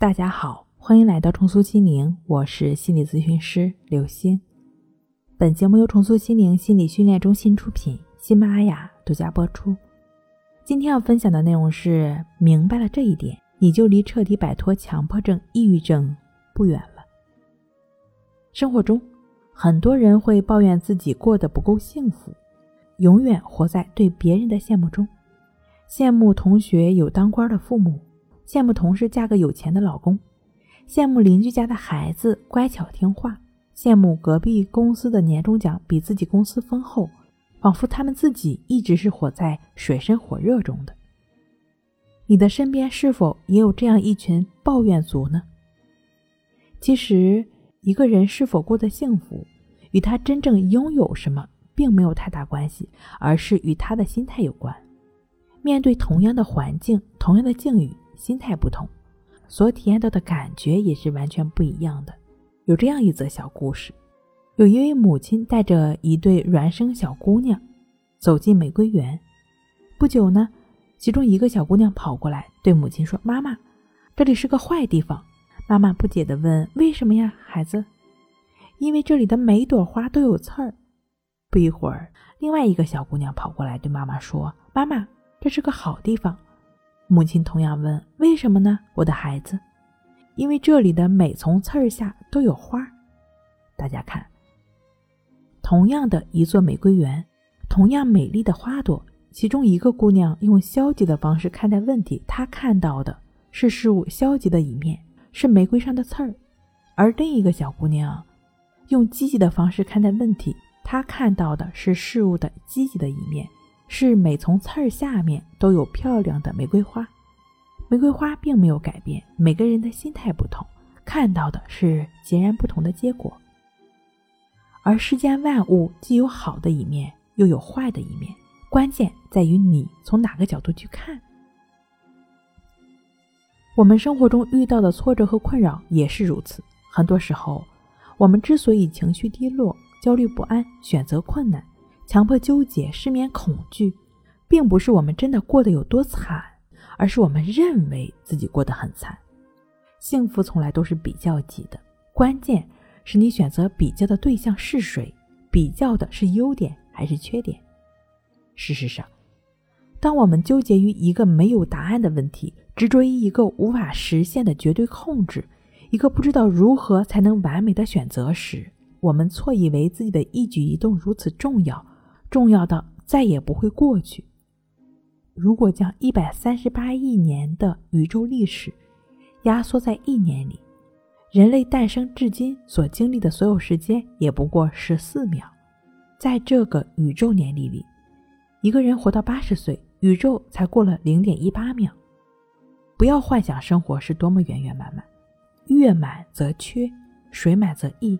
大家好，欢迎来到重塑心灵，我是心理咨询师刘星。本节目由重塑心灵心理训练中心出品，喜马拉雅独家播出。今天要分享的内容是：明白了这一点，你就离彻底摆脱强迫症、抑郁症不远了。生活中，很多人会抱怨自己过得不够幸福，永远活在对别人的羡慕中，羡慕同学有当官的父母。羡慕同事嫁个有钱的老公，羡慕邻居家的孩子乖巧听话，羡慕隔壁公司的年终奖比自己公司丰厚，仿佛他们自己一直是活在水深火热中的。你的身边是否也有这样一群抱怨族呢？其实，一个人是否过得幸福，与他真正拥有什么并没有太大关系，而是与他的心态有关。面对同样的环境，同样的境遇。心态不同，所体验到的感觉也是完全不一样的。有这样一则小故事：有一位母亲带着一对孪生小姑娘走进玫瑰园。不久呢，其中一个小姑娘跑过来对母亲说：“妈妈，这里是个坏地方。”妈妈不解地问：“为什么呀，孩子？”“因为这里的每朵花都有刺儿。”不一会儿，另外一个小姑娘跑过来对妈妈说：“妈妈，这是个好地方。”母亲同样问：“为什么呢，我的孩子？”因为这里的每丛刺儿下都有花。大家看，同样的一座玫瑰园，同样美丽的花朵，其中一个姑娘用消极的方式看待问题，她看到的是事物消极的一面，是玫瑰上的刺儿；而另一个小姑娘用积极的方式看待问题，她看到的是事物的积极的一面。是每丛刺儿下面都有漂亮的玫瑰花，玫瑰花并没有改变。每个人的心态不同，看到的是截然不同的结果。而世间万物既有好的一面，又有坏的一面，关键在于你从哪个角度去看。我们生活中遇到的挫折和困扰也是如此。很多时候，我们之所以情绪低落、焦虑不安、选择困难。强迫纠结、失眠、恐惧，并不是我们真的过得有多惨，而是我们认为自己过得很惨。幸福从来都是比较级的，关键是你选择比较的对象是谁，比较的是优点还是缺点。事实上，当我们纠结于一个没有答案的问题，执着于一个无法实现的绝对控制，一个不知道如何才能完美的选择时，我们错以为自己的一举一动如此重要。重要到再也不会过去。如果将一百三十八亿年的宇宙历史压缩在一年里，人类诞生至今所经历的所有时间也不过十四秒。在这个宇宙年历里，一个人活到八十岁，宇宙才过了零点一八秒。不要幻想生活是多么圆圆满满，月满则缺，水满则溢。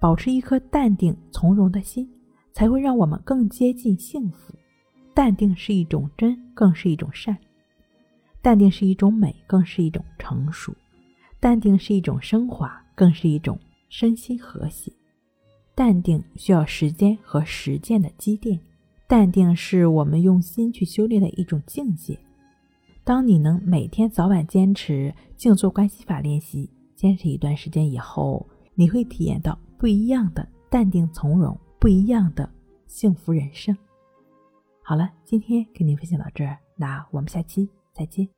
保持一颗淡定从容的心。才会让我们更接近幸福。淡定是一种真，更是一种善；淡定是一种美，更是一种成熟；淡定是一种升华，更是一种身心和谐。淡定需要时间和实践的积淀，淡定是我们用心去修炼的一种境界。当你能每天早晚坚持静坐观息法练习，坚持一段时间以后，你会体验到不一样的淡定从容。不一样的幸福人生。好了，今天跟您分享到这儿，那我们下期再见。